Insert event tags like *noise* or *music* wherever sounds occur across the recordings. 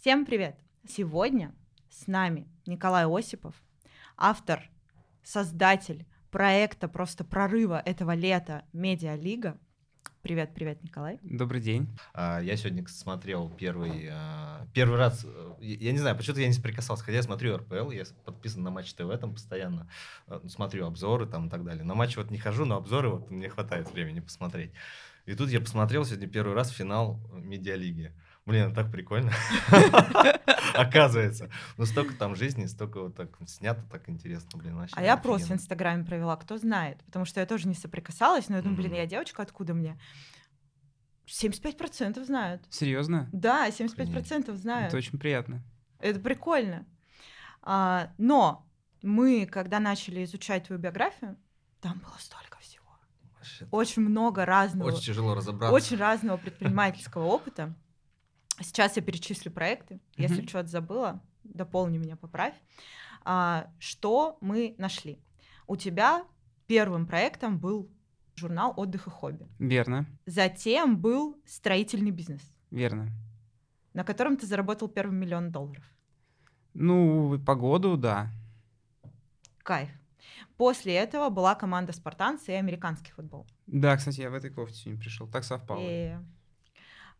Всем привет! Сегодня с нами Николай Осипов, автор, создатель проекта просто прорыва этого лета «Медиалига». Привет, привет, Николай. Добрый день. А, Я сегодня смотрел первый, а, первый раз, э, я не знаю, почему-то я не соприкасался, хотя я смотрю РПЛ, я подписан на Матч ТВ там постоянно, э, смотрю обзоры там и так далее. На матч вот не хожу, но обзоры вот мне хватает времени посмотреть. И тут я посмотрел сегодня первый раз финал Медиалиги. Блин, так прикольно. *laughs* Оказывается. Ну, столько там жизни, столько вот так снято, так интересно, блин, вообще. А я просто в. Инстаграме провела, кто знает, потому что я тоже не соприкасалась, но я думаю, блин, я девочка, откуда мне? 75% знают. Серьезно? Да, 75% знают. Это очень приятно. Это прикольно. А, но мы, когда начали изучать твою биографию, там было столько всего. Вообще, Очень много разного. Очень тяжело разобраться. очень разного предпринимательского опыта. Сейчас я перечислю проекты. Если Мгм. что-то забыла, дополни меня, поправь. А, что мы нашли? У тебя первым проектом был журнал «Отдых и хобби». Верно, Затем был строительный бизнес, верно. на котором ты заработал первый миллион долларов. Ну, по году, да. Кайф. После этого была команда «Спартанцы» и американский футбол. Да, кстати, я в этой кофте сегодня пришел. Так совпало. И,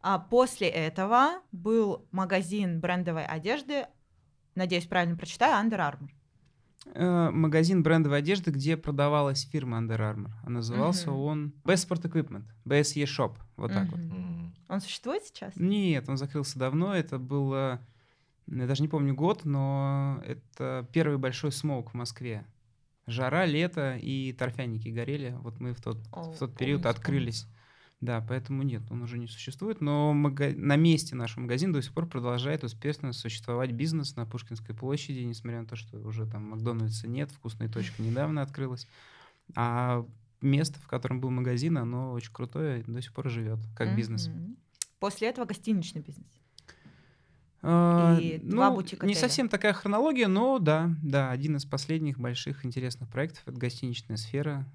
а после этого был магазин брендовой одежды, надеюсь, правильно прочитаю, Under Armour. Э, Магазин брендовой одежды, где продавалась фирма Under Armour. А назывался Мгм. он Best Sport Equipment, BSE Shop. Вот так вот. Он существует сейчас? Нет, он закрылся давно. Это было, я даже не помню год, но это первый большой смоук в Москве. Жара, лето и торфяники горели. Вот мы в тот, О, в тот период открылись. Да, поэтому нет, он уже не существует. Но мага- на месте нашего магазина до сих пор продолжает успешно существовать бизнес на Пушкинской площади, несмотря на то, что уже там Макдональдса нет, вкусная точка *laughs* недавно открылась. А место, в котором был магазин, оно очень крутое, до сих пор живет как бизнес. Мгм. После этого гостиничный бизнес. А, И два ну, бутик Не совсем такая хронология, но да, да, один из последних больших интересных проектов это гостиничная сфера.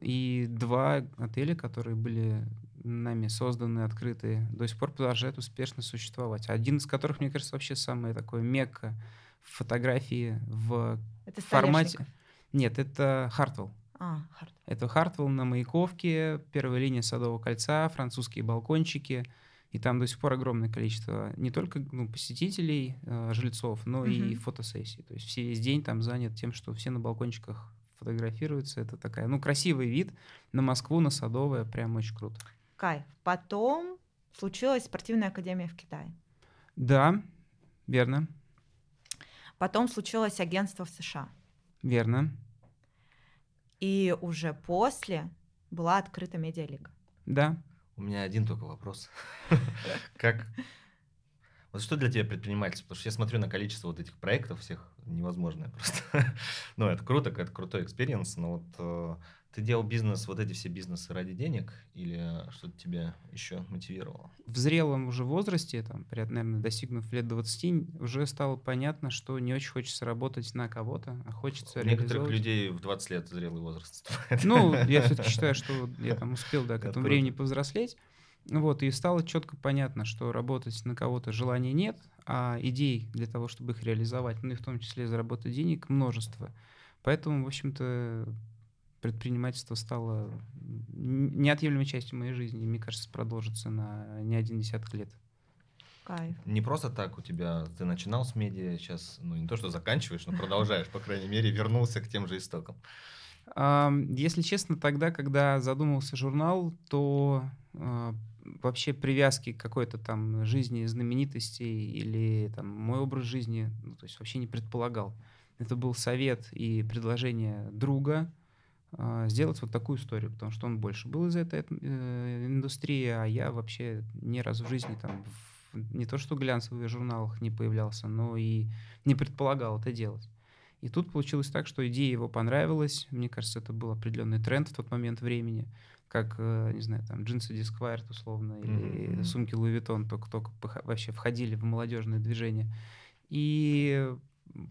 И два отеля, которые были нами созданы, открыты, до сих пор продолжают успешно существовать. Один из которых, мне кажется, вообще самое такое мекка фотографии в Это формате. Нет, это Хартвелл. А, Харт. Это Хартвелл на Маяковке, первая линия Садового кольца, французские балкончики. И там до сих пор огромное количество не только ну, посетителей, э, жильцов, но и Мгм. фотосессий. То есть все весь день там занят тем, что все на балкончиках фотографируются. Это такая, ну, красивый вид на Москву, на Садовое. Прям очень круто. Кайф. Потом случилась спортивная академия в Китае. Да, верно, Потом случилось агентство в США. верно. И уже после была открыта медиалига. Да. У меня один только вопрос. *laughs* Как... Вот что для тебя предпринимательство? Потому что я смотрю на количество вот этих проектов всех, невозможное просто. *laughs* Ну, это круто, это крутой experience, но вот э, ты делал бизнес, вот эти все бизнесы ради денег или что-то тебя еще мотивировало? В зрелом уже возрасте, там, наверное, достигнув лет 20, уже стало понятно, что не очень хочется работать на кого-то, а хочется У некоторых людей в 20 лет зрелый возраст. *laughs* Ну, я все-таки считаю, что я там успел, да, к Это этому времени повзрослеть. Вот, и стало четко понятно, что работать на кого-то желания нет, а идей для того, чтобы их реализовать, ну и в том числе заработать денег, множество. Поэтому, в общем-то, предпринимательство стало неотъемлемой частью моей жизни, и, мне кажется, продолжится на не один десяток лет. Кайф. Не просто так у тебя, ты начинал с медиа, сейчас, ну не то, что заканчиваешь, но продолжаешь, по крайней мере, вернулся к тем же истокам. Ам, Если честно, тогда, когда задумался журнал, то а, вообще привязки к какой-то там жизни знаменитостей или там мой образ жизни, ну, то есть вообще не предполагал. Это был совет и предложение друга сделать вот такую историю, потому что он больше был из этой э, индустрии, а я вообще ни разу в жизни там в- не то что в глянцевых журналах не появлялся, но и не предполагал это делать. И тут получилось так, что идея его понравилась. Мне кажется, это был определенный тренд в тот момент времени. Как, э, не знаю, там джинсы Disquired условно, или Мгм. сумки Louis Vuitton только-только вообще входили в молодежное движение. И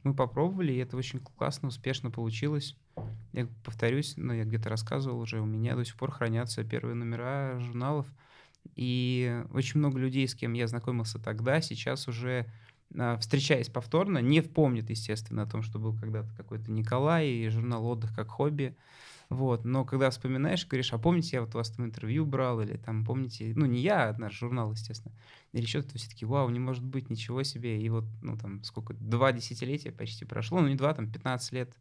мы попробовали, и это очень классно, успешно получилось. Я повторюсь, ну, я где-то рассказывал уже, у меня до сих пор хранятся первые номера журналов. И очень много людей, с кем я знакомился тогда, сейчас уже а, встречаясь повторно, не помнит, естественно, о том, что был когда-то какой-то Николай и журнал «Отдых как хобби». Вот. Но когда вспоминаешь, говоришь, а помните, я вот у вас там интервью брал, или там, помните, ну, не я, а наш журнал, естественно, или что-то, все таки вау, не может быть, ничего себе. И вот, ну, там, сколько, два десятилетия почти прошло, ну, не два, там, 15 лет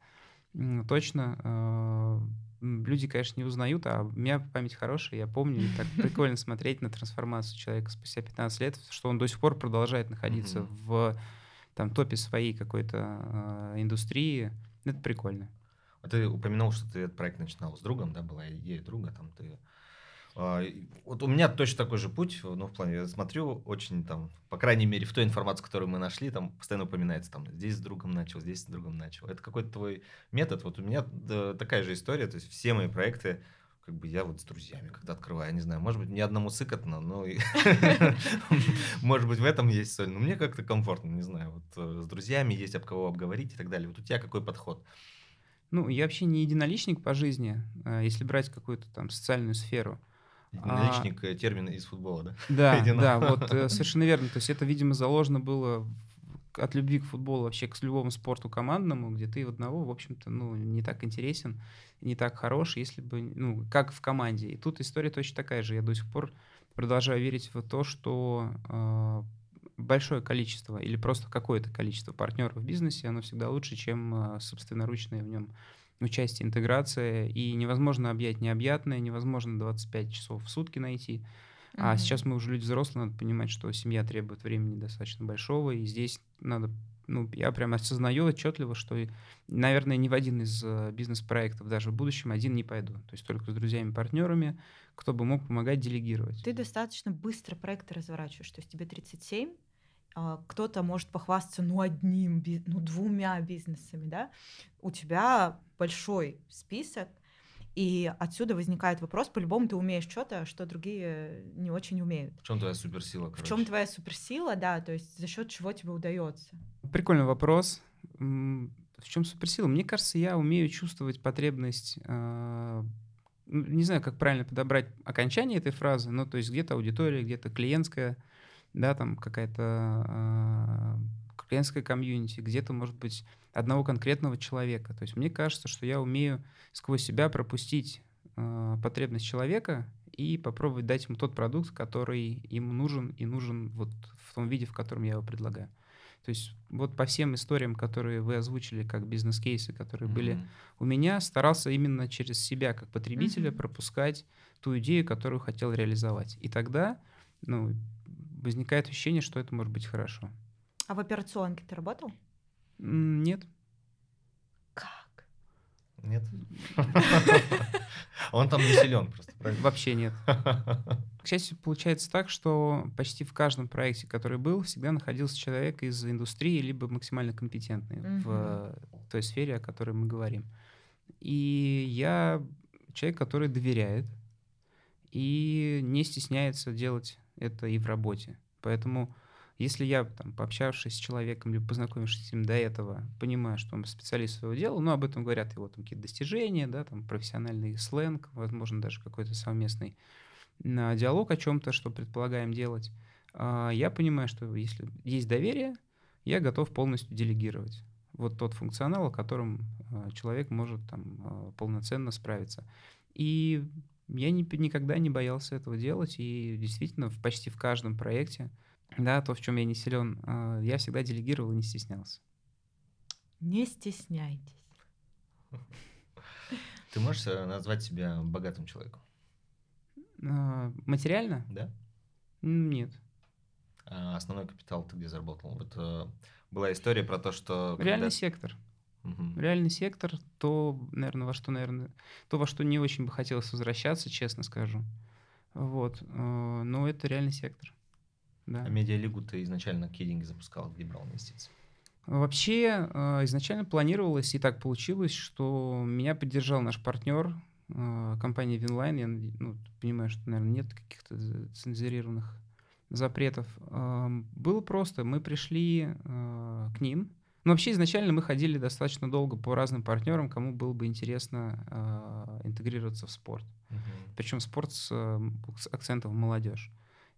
точно. А, люди, конечно, не узнают, а у меня память хорошая, я помню, и так *laughs* прикольно смотреть на трансформацию человека спустя 15 лет, что он до сих пор продолжает находиться в там топе своей какой-то э, индустрии. Это прикольно. А ты упомянул, что ты этот проект начинал с другом, да, была идея друга, там ты... А, вот у меня точно такой же путь, ну, в плане, я смотрю, очень там, по крайней мере, в той информации, которую мы нашли, там постоянно упоминается, там, здесь с другом начал, здесь с другом начал. Это какой-то твой метод, вот у меня да, такая же история, то есть все мои проекты, как бы я вот с друзьями когда открываю, я не знаю, может быть, ни одному сыкотно, но *laughs* может быть в этом есть соль, но мне как-то комфортно, не знаю, вот э, с друзьями есть об кого обговорить и так далее. Вот у тебя какой подход? Ну, я вообще не единоличник по жизни, а если брать какую-то там социальную сферу. Единоличник а, термин из футбола, да? Да, *laughs* да, вот э, *laughs* совершенно верно. То есть это, видимо, заложено было от любви к футболу вообще к любому спорту командному, где ты одного, в общем-то, ну, не так интересен, не так хорош, если бы, ну, как в команде. И тут история точно такая же. Я до сих пор продолжаю верить в то, что э, большое количество или просто какое-то количество партнеров в бизнесе, оно всегда лучше, чем а, собственноручное в нем участие, интеграция. И невозможно объять необъятное, невозможно 25 часов в сутки найти. Mm-hmm. А сейчас мы уже люди взрослые, надо понимать, что семья требует времени достаточно большого, и здесь надо ну, я прям осознаю отчетливо, что, наверное, ни в один из а, бизнес-проектов даже в будущем один не пойду. То есть только с друзьями-партнерами, кто бы мог помогать делегировать. Ты достаточно быстро проекты разворачиваешь. То есть тебе 37, а, кто-то может похвастаться ну одним, ну двумя бизнесами, да, у тебя большой список, и отсюда возникает вопрос, по-любому ты умеешь что-то, что другие не очень умеют. В чем твоя суперсила? Короче? В чем твоя суперсила, да, то есть за счет чего тебе удается? Прикольный вопрос. В чем суперсила? Мне кажется, я умею чувствовать потребность а, не знаю, как правильно подобрать окончание этой фразы, но то есть где-то аудитория, где-то клиентская да, там какая-то э, клиентская комьюнити, где-то, может быть, одного конкретного человека. То есть мне кажется, что я умею сквозь себя пропустить э, потребность человека и попробовать дать ему тот продукт, который ему нужен и нужен вот в том виде, в котором я его предлагаю. То есть вот по всем историям, которые вы озвучили как бизнес-кейсы, которые mm-hmm. были у меня, старался именно через себя как потребителя mm-hmm. пропускать ту идею, которую хотел реализовать. И тогда, ну, возникает ощущение, что это может быть хорошо. А в операционке ты работал? Нет. Как? Нет. *laughs* Он там не силен просто, правильно? Вообще нет. *laughs* К счастью, получается так, что почти в каждом проекте, который был, всегда находился человек из индустрии, либо максимально компетентный в той сфере, о которой мы говорим. И я человек, который доверяет и не стесняется делать это и в работе. Поэтому если я, там, пообщавшись с человеком, либо познакомившись с ним до этого, понимаю, что он специалист своего дела, ну, об этом говорят его там какие-то достижения, да, там, профессиональный сленг, возможно, даже какой-то совместный на диалог о чем-то, что предполагаем делать, а, я понимаю, что если есть доверие, я готов полностью делегировать вот тот функционал, о котором а, человек может там а, полноценно справиться. И я не, никогда не боялся этого делать, и действительно в, почти в каждом проекте, да, то, в чем я не силен, а, я всегда делегировал и не стеснялся. Не стесняйтесь. Ты можешь э, назвать себя богатым человеком? А, материально? Да. Нет. А основной капитал ты где заработал? Вот э, была история про то, что... Реальный когда... сектор. Угу. Реальный сектор, то, наверное, во что, наверное, то, во что не очень бы хотелось возвращаться, честно скажу. Вот. Э, но это реальный сектор. Да. А медиалигу ты изначально какие деньги запускал, где брал инвестиции? Вообще, э, изначально планировалось, и так получилось, что меня поддержал наш партнер, э, компания Winline. Я ну, понимаю, что, наверное, нет каких-то цензурированных запретов. Эм, было просто. Мы пришли к ним, но вообще изначально мы ходили достаточно долго по разным партнерам, кому было бы интересно э, интегрироваться в спорт. Uh-huh. Причем спорт с, с акцентом молодежь.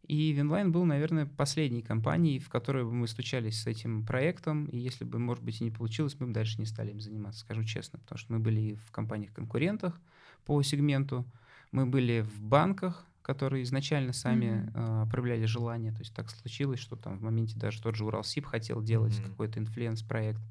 И Winline был, наверное, последней компанией, в которой бы мы стучались с этим проектом, и если бы, может быть, и не получилось, мы бы дальше не стали им заниматься, скажу честно, потому что мы были в компаниях-конкурентах по сегменту, мы были в банках, которые изначально сами mm-hmm. э, проявляли желание. То есть так случилось, что там в моменте даже тот же Уралсиб хотел делать mm-hmm. какой-то инфлюенс-проект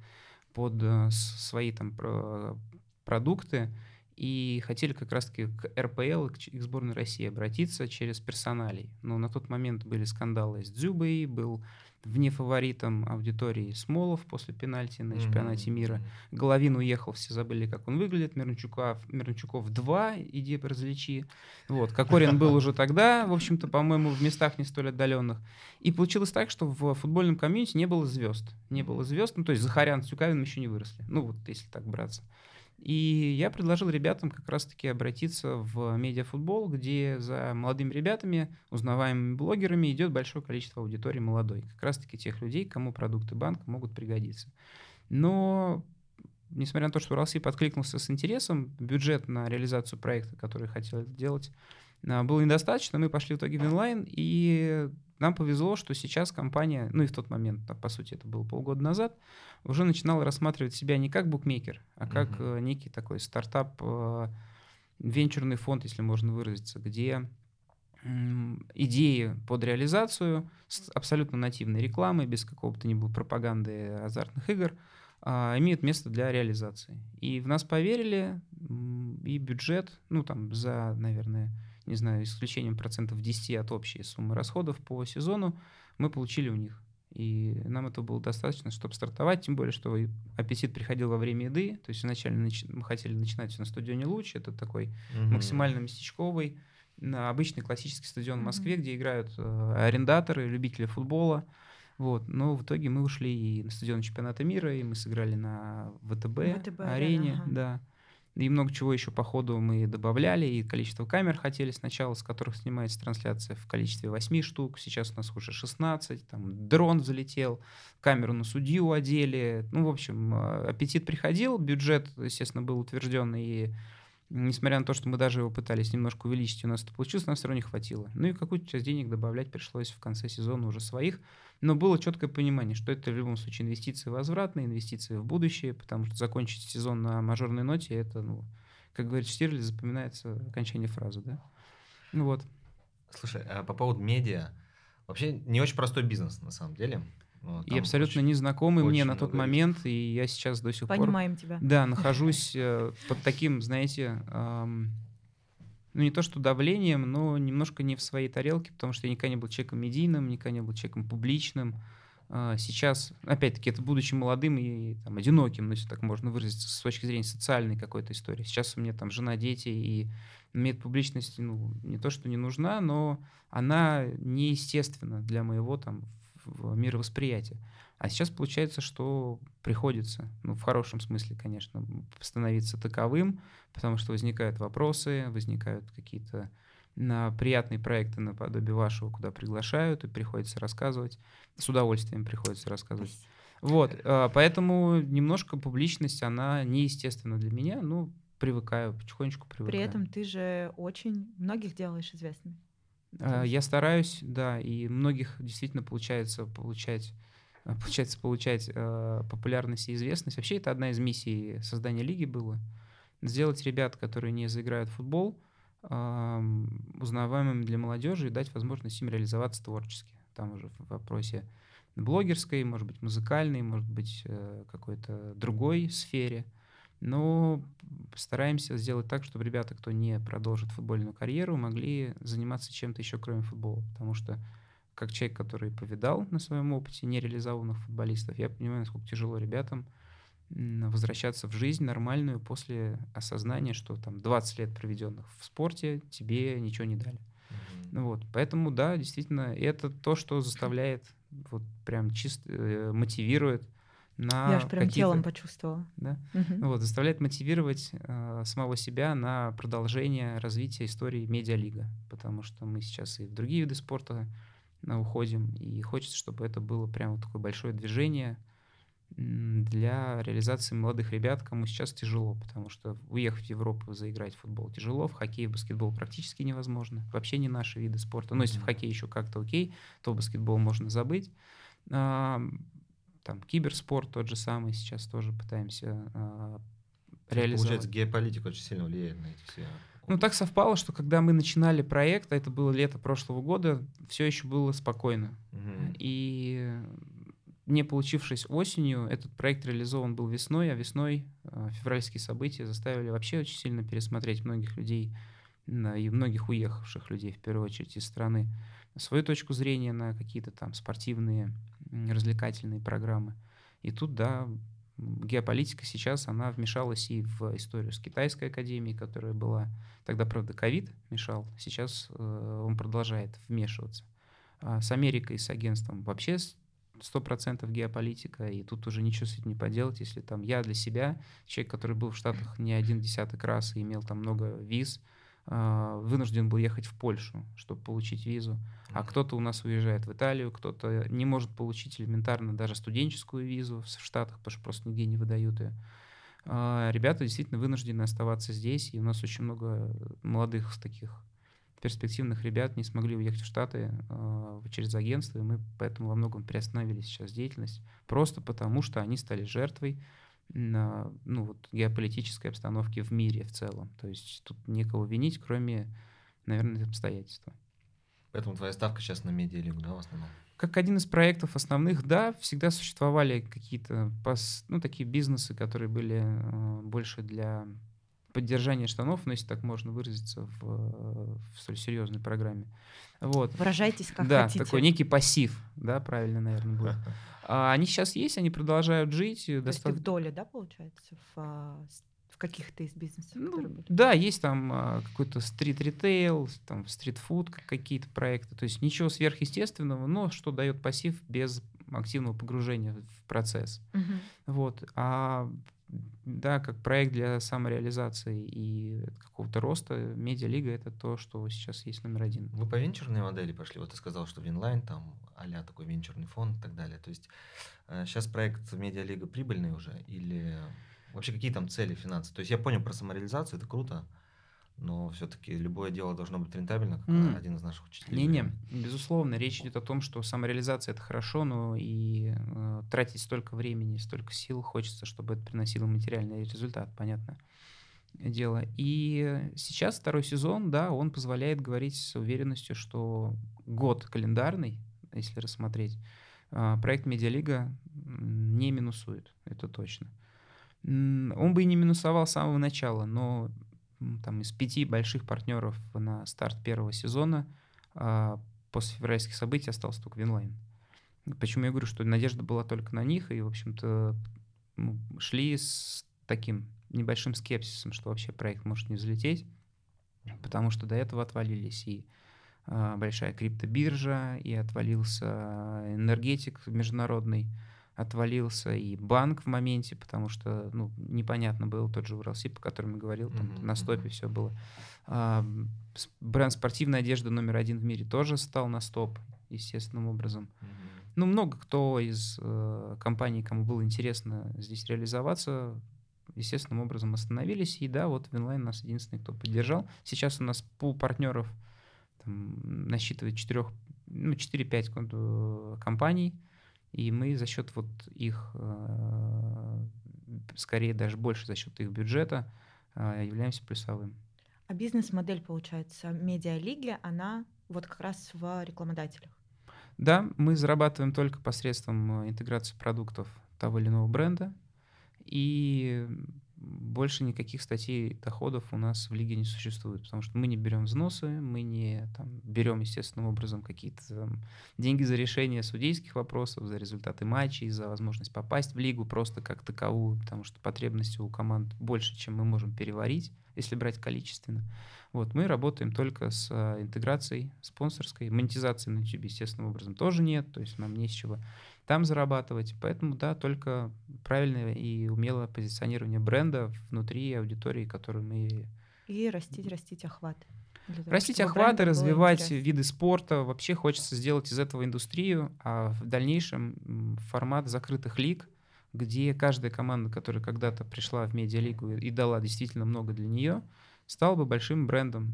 под э, свои там про, продукты и хотели как раз-таки к РПЛ, к, к сборной России обратиться через персоналей. Но на тот момент были скандалы с Дзюбой, был вне фаворитом аудитории Смолов после пенальти на чемпионате mm-hmm. мира. Головин уехал, все забыли, как он выглядит. Мирончуков, Мирончуков 2, иди различи. Вот. Кокорин был уже тогда, в общем-то, по-моему, в местах не столь отдаленных. И получилось так, что в футбольном комьюнити не было звезд. Не было звезд, ну, то есть Захарян с Тюкавиным еще не выросли. Ну, вот если так браться. И я предложил ребятам как раз-таки обратиться в медиафутбол, где за молодыми ребятами, узнаваемыми блогерами идет большое количество аудитории молодой. Как раз-таки тех людей, кому продукты банка могут пригодиться. Но несмотря на то, что Уралсиб откликнулся с интересом, бюджет на реализацию проекта, который хотел делать, а, был недостаточно. Мы пошли в итоге в инлайн, и нам повезло, что сейчас компания, ну и в тот момент, по сути, это было полгода назад, уже начинала рассматривать себя не как букмекер, а как uh-huh. некий такой стартап, э, венчурный фонд, если можно выразиться, где идеи под реализацию с абсолютно нативной рекламой, без какого-то ни было пропаганды азартных игр, а, имеют место для реализации. И в нас поверили, и бюджет, ну там за, наверное, не знаю, исключением процентов 10 от общей суммы расходов по сезону, мы получили у них. И нам этого было достаточно, чтобы стартовать, тем более, что аппетит приходил во время еды. То есть изначально мы хотели начинать на стадионе Луч, это такой угу. максимально местечковый, на обычный классический стадион в Москве, где играют э, арендаторы, любители футбола. Вот. Но в итоге мы ушли и на стадион чемпионата мира, и мы сыграли на ВТБ, ВТБ арене, ага. да. И много чего еще по ходу мы добавляли, и количество камер хотели сначала, с которых снимается трансляция в количестве 8 штук, сейчас у нас уже 16, там дрон залетел, камеру на судью одели, ну, в общем, э, аппетит приходил, бюджет, естественно, был утвержден, и несмотря на то, что мы даже его пытались немножко увеличить, у нас это получилось, нам все равно не хватило. Ну и какую-то часть денег добавлять пришлось в конце сезона уже своих, но было четкое понимание, что это в любом случае инвестиции возвратные, инвестиции в будущее, потому что закончить сезон на мажорной ноте, это, ну, как говорит Штирлиц, запоминается окончание фразы, да? Ну вот. Слушай, а по поводу медиа, вообще не очень простой бизнес, на самом деле. Ну, и абсолютно незнакомый мне на тот момент, и я сейчас до сих Понимаем пор... Понимаем тебя. Да, нахожусь э, под таким, знаете, эм, ну не то что давлением, но немножко не в своей тарелке, потому что я никогда не был человеком медийным, никогда не был человеком публичным. Э, сейчас, опять-таки, это будучи молодым и там, одиноким, ну, если так можно выразиться, с точки зрения социальной какой-то истории. Сейчас у меня там жена, дети, и медпубличность, ну, не то, что не нужна, но она неестественна для моего там в мировосприятие. А сейчас получается, что приходится, ну, в хорошем смысле, конечно, становиться таковым, потому что возникают вопросы, возникают какие-то на приятные проекты наподобие вашего, куда приглашают, и приходится рассказывать. С удовольствием приходится рассказывать. Вот, а, поэтому немножко публичность, она неестественна для меня, ну, привыкаю, потихонечку привыкаю. При этом ты же очень многих делаешь известными. А, я стараюсь, да, и многих действительно получается получать а, получается получать э, популярность и известность. Вообще это одна из миссий создания лиги было. Сделать ребят, которые не заиграют в футбол, э, узнаваемыми для молодежи и дать возможность им реализоваться творчески. Там уже в вопросе блогерской, может быть, музыкальной, может быть, э, какой-то другой сфере – но стараемся сделать так, чтобы ребята, кто не продолжит футбольную карьеру, могли заниматься чем-то еще, кроме футбола. Потому что как человек, который повидал на своем опыте нереализованных футболистов, я понимаю, насколько тяжело ребятам возвращаться в жизнь нормальную после осознания, что там 20 лет проведенных в спорте тебе ничего не дали. Mm-hmm. Вот, поэтому да, действительно, это то, что заставляет вот прям чисто э, мотивирует на Я аж прям телом почувствовала. Да? Угу. Вот, заставляет мотивировать э, самого себя на продолжение развития истории медиалига, потому что мы сейчас и в другие виды спорта э, уходим, и хочется, чтобы это было прямо такое большое движение, для реализации молодых ребят, кому сейчас тяжело, потому что уехать в Европу заиграть в футбол тяжело, в хоккей, в баскетбол практически невозможно. Вообще не наши виды спорта. Но если в хоккей еще как-то окей, то баскетбол можно забыть. Там киберспорт тот же самый сейчас тоже пытаемся а, реализовать. Получается, геополитика очень сильно влияет на эти все ну, так совпало, что когда мы начинали проект, а это было лето прошлого года, все еще было спокойно. Мгм. И не получившись осенью, этот проект реализован был весной, а весной э, февральские события заставили вообще очень сильно пересмотреть многих людей на- и многих уехавших людей, в первую очередь, из страны, свою точку зрения на какие-то там спортивные, развлекательные программы. И тут, да, геополитика сейчас, она вмешалась и в историю с Китайской академией, которая была, тогда, правда, ковид мешал, сейчас э, он продолжает вмешиваться. А с Америкой, с агентством вообще с- 100% геополитика, и тут уже ничего с этим не поделать, если там я для себя, человек, который был в Штатах не один десяток раз и имел там много виз, вынужден был ехать в Польшу, чтобы получить визу, а кто-то у нас уезжает в Италию, кто-то не может получить элементарно даже студенческую визу в Штатах, потому что просто нигде не выдают ее. А, Ребята действительно вынуждены оставаться здесь, и у нас очень много молодых таких перспективных ребят не смогли уехать в Штаты э, через агентство, и мы поэтому во многом приостановили сейчас деятельность, просто потому что они стали жертвой на, ну, вот, геополитической обстановки в мире в целом. То есть тут некого винить, кроме, наверное, обстоятельства. Поэтому твоя ставка сейчас на медиалигу, да, в основном? Как один из проектов основных, да, всегда существовали какие-то ну, такие бизнесы, которые были э, больше для поддержания штанов, ну, если так можно выразиться в, э, в столь серьезной программе. Вот. Выражайтесь как да, хотите. такой некий пассив, да, правильно, наверное, будет. *laughs* А они сейчас есть, они продолжают жить. и То есть ты доста- в доле, да, получается, в, а, в каких-то из бизнесов, Ну, да, есть там а, какой-то стрит-ритейл, там стрит-фуд, какие-то проекты. То есть ничего сверхъестественного, но что дает пассив без активного погружения в процесс. Мгм. Вот. А да, как проект для самореализации и какого-то роста, медиалига — это то, что сейчас есть номер один. Вы по венчурной модели пошли? Вот ты сказал, что Winline, там, а такой венчурный фонд и так далее. То есть сейчас проект Медиалига прибыльный уже? Или вообще какие там цели, финансы? То есть я понял про самореализацию, это круто, но все-таки любое дело должно быть рентабельно, как М. один из наших учителей. Не-не, безусловно, речь идет о том, что самореализация это хорошо, но и э, тратить столько времени, столько сил хочется, чтобы это приносило материальный результат, понятно дело. И сейчас второй сезон, да, он позволяет говорить с уверенностью, что год календарный, если рассмотреть, а, проект Медиалига не минусует, это точно. Он бы и не минусовал с самого начала, но там из пяти больших партнеров на старт первого сезона а, после февральских событий остался только Winline. Почему я говорю, что надежда была только на них, и, в общем-то, ну, шли с таким небольшим скепсисом, что вообще проект может не взлететь, потому что до этого отвалились и а, большая криптобиржа, и отвалился энергетик международный, отвалился и банк в моменте, потому что ну, непонятно было тот же Уралсиб, о котором я говорил, там Мгм, на стопе все было. А, бренд спортивной одежды номер один в мире тоже стал на стоп, естественным образом. Мгм. Ну, много кто из э, компаний, кому было интересно здесь реализоваться, естественным образом остановились. И да, вот Winline нас единственный, кто поддержал. Сейчас у нас пул партнеров там, насчитывает 4, ну, 4-5 кон- э, компаний, и мы за счет вот их, э, скорее даже больше за счет их бюджета, э, являемся плюсовым. А бизнес-модель, получается, медиалиги, она вот как раз в рекламодателях. Да, мы зарабатываем только посредством э, интеграции продуктов того или иного бренда, и больше никаких статей доходов у нас в лиге не существует, потому что мы не берем взносы, мы не там, берем естественным образом какие-то там, деньги за решение судейских вопросов, за результаты матчей, за возможность попасть в лигу просто как таковую, потому что потребности у команд больше, чем мы можем переварить, если брать количественно. Вот, мы работаем только с э, интеграцией спонсорской. Монетизации на YouTube, естественным образом, тоже нет, то есть нам не с чего там зарабатывать. Поэтому, да, только правильное и умелое позиционирование бренда внутри аудитории, которую мы... И растить, растить охваты. Для того, Растить охваты, развивать виды спорта. Вообще хочется сделать из этого индустрию, а в дальнейшем формат закрытых лиг, где каждая команда, которая когда-то пришла в медиалигу и дала действительно много для нее, стала бы большим брендом,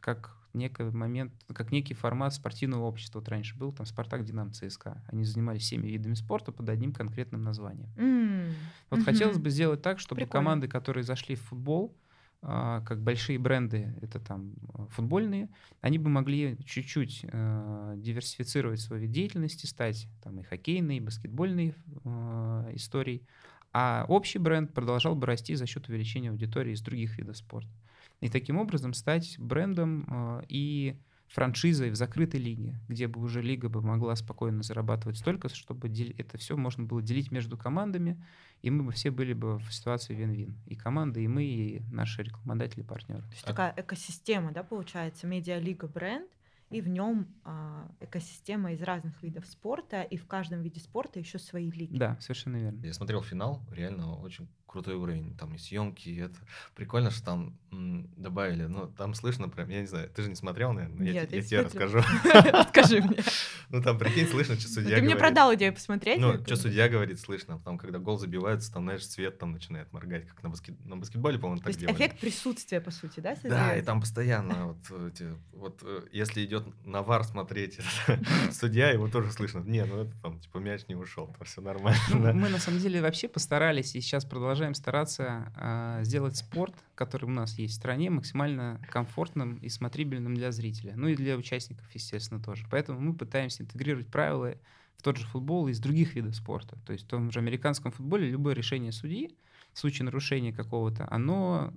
как некий момент, как некий формат спортивного общества. Вот раньше был там Спартак, Динамо, ЦСКА. Они занимались всеми видами спорта под одним конкретным названием. М, Вот мгм. хотелось бы сделать так, чтобы Прикольно. команды, которые зашли в футбол, а, как большие бренды, это там а, футбольные, они бы могли чуть-чуть а, диверсифицировать свою вид деятельности, стать там и хоккейной, и баскетбольной а, историей, а общий бренд продолжал бы расти за счет увеличения аудитории из других видов спорта. И таким образом стать брендом а, и франшизой в закрытой лиге, где бы уже лига бы могла спокойно зарабатывать столько, чтобы это все можно было делить между командами, и мы бы все были бы в ситуации вин-вин. И команда, и мы, и наши рекламодатели, партнеры. То есть такая экосистема, да, получается, медиалига бренд, и в нем а, экосистема из разных видов спорта, и в каждом виде спорта еще свои лиги. Да, совершенно верно. Я смотрел финал, реально очень крутой уровень. Там и съемки, и это прикольно, что там м, добавили. Ну, там слышно прям, я не знаю, ты же не смотрел, наверное, я, Нет, я я тебе расскажу. *laughs* Скажи мне. *laughs* Ну, там, прикинь, слышно, что судья Ты мне говорит. продал идею посмотреть. Ну, что судья говорит, слышно. Там, когда гол забивается, там, знаешь, свет там начинает моргать, как на, баскет... на баскетболе, по-моему, так делали. эффект присутствия, по сути, да, Да, и там постоянно вот эти, вот э, если идет на вар смотреть судья, его тоже слышно. Не, ну это там типа мяч не ушел, там все нормально. Ну, да. мы на самом деле вообще постарались и сейчас продолжаем стараться а, сделать спорт, который у нас есть в стране, максимально комфортным и смотрибельным для зрителя. Ну и для участников, естественно, тоже. Поэтому мы пытаемся интегрировать правила в тот же футбол из других видов спорта. То есть в том же американском футболе любое решение судьи в случае нарушения какого-то, оно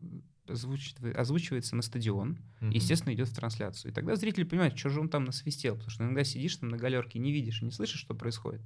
озвучивается на стадион, Мгм. естественно, идет в трансляцию. И тогда зритель понимает, что же он там насвистел, потому что иногда сидишь там на галерке, не видишь и не слышишь, что происходит.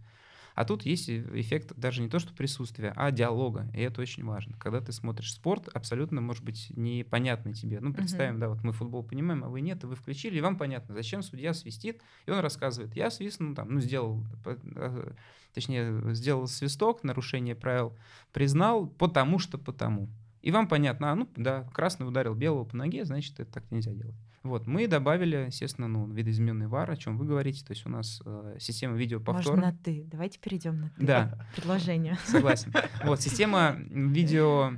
А тут есть э- эффект даже не то, что присутствия, а диалога, и это очень важно. Когда ты смотришь спорт, абсолютно, может быть, непонятный тебе. Ну, представим, да, вот мы футбол понимаем, а вы нет, и вы включили, и вам понятно, зачем судья свистит, и он рассказывает, я свистнул там, ну, сделал, э, точнее, сделал свисток, нарушение правил, признал, потому что потому. И вам понятно, а, ну, да, красный ударил белого по ноге, значит, это так нельзя делать. Вот, мы добавили, естественно, ну, видоизмененный вар, о чем вы говорите, то есть у нас э, система видеоповтора. Можно на ты. Давайте перейдем на ты. Да, Предложение. *laughs* согласен. Вот, система видео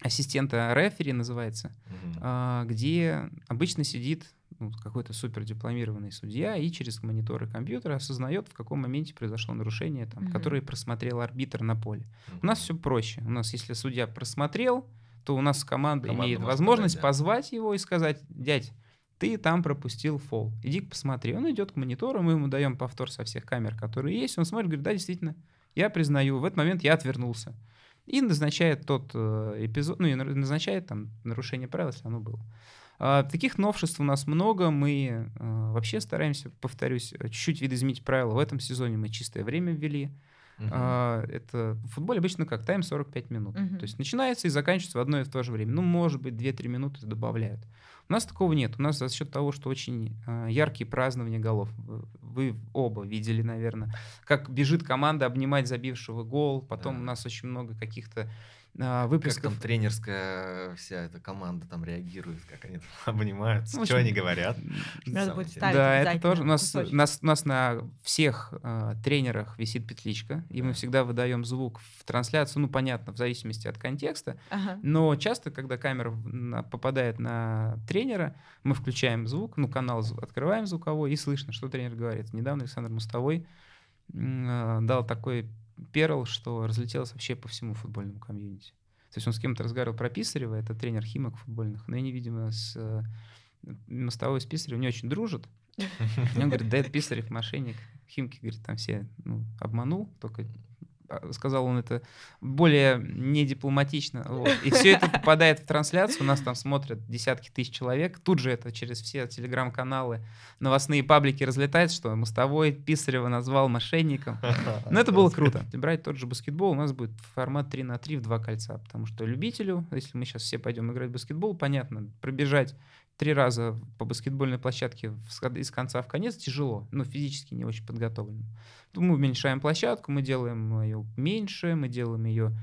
ассистента рефери называется, а, где обычно сидит ну, какой-то супер дипломированный судья и через мониторы компьютера осознает, в каком моменте произошло нарушение, там, Мгм. которое просмотрел арбитр на поле. У нас все проще. У нас, если судья просмотрел, то у нас команда, Команда имеет возможность сказать, да. позвать его и сказать, дядь, ты там пропустил фол. Иди посмотри. Он идет к монитору, мы ему даем повтор со всех камер, которые есть. Он смотрит, говорит, да, действительно, я признаю. В этот момент я отвернулся. И назначает тот э, эпизод, ну и на- назначает там нарушение правил, если оно было. А, Таких новшеств у нас много. Мы э, вообще стараемся, повторюсь, чуть-чуть видоизменить правила. В этом сезоне мы чистое время ввели. А, это в футболе обычно как тайм 45 минут. Мгм. То есть начинается и заканчивается в одно и в то же время. Ну, может быть, 2-3 минуты добавляют. У нас такого нет. У нас за счет того, что очень а, яркие празднования голов. Вы- оба видели, наверное, как бежит команда обнимать забившего гол. Потом Да. у нас очень много каких-то а, Как выплесков. там тренерская вся эта команда там реагирует, как они там *laughs* обнимаются, Ну, в что общем, они говорят. Надо будет ставить Да, это тоже. У нас, у нас, у нас на всех а, тренерах висит петличка, и мы Да. всегда выдаем звук в трансляцию, ну, понятно, в зависимости от контекста. Ага. Но часто, когда камера на- попадает на тренера, мы включаем звук, ну, канал открываем звуковой, и слышно, что тренер говорит. Недавно Александр Мостовой а, дал такой перл, что разлетелось вообще по всему футбольному комьюнити. То есть он с кем-то разговаривал про Писарева, это тренер Химок футбольных, но они, видимо, с э, Мостовой с Писаревым не очень дружат. *laughs* И он говорит, да это Писарев мошенник. Химки, говорит, там все ну, обманул, только сказал он это более недипломатично. Вот. И все это попадает в трансляцию, у нас там смотрят десятки тысяч человек. Тут же это через все телеграм-каналы, новостные паблики разлетается, что Мостовой Писарева назвал мошенником. *laughs* Но это было круто. Брать тот же баскетбол, у нас будет формат 3 на 3 в два кольца, потому что любителю, если мы сейчас все пойдем играть в баскетбол, понятно, пробежать три раза по баскетбольной площадке из конца в конец тяжело, но физически не очень подготовлен. То Мы уменьшаем площадку, мы делаем ее меньше, мы делаем ее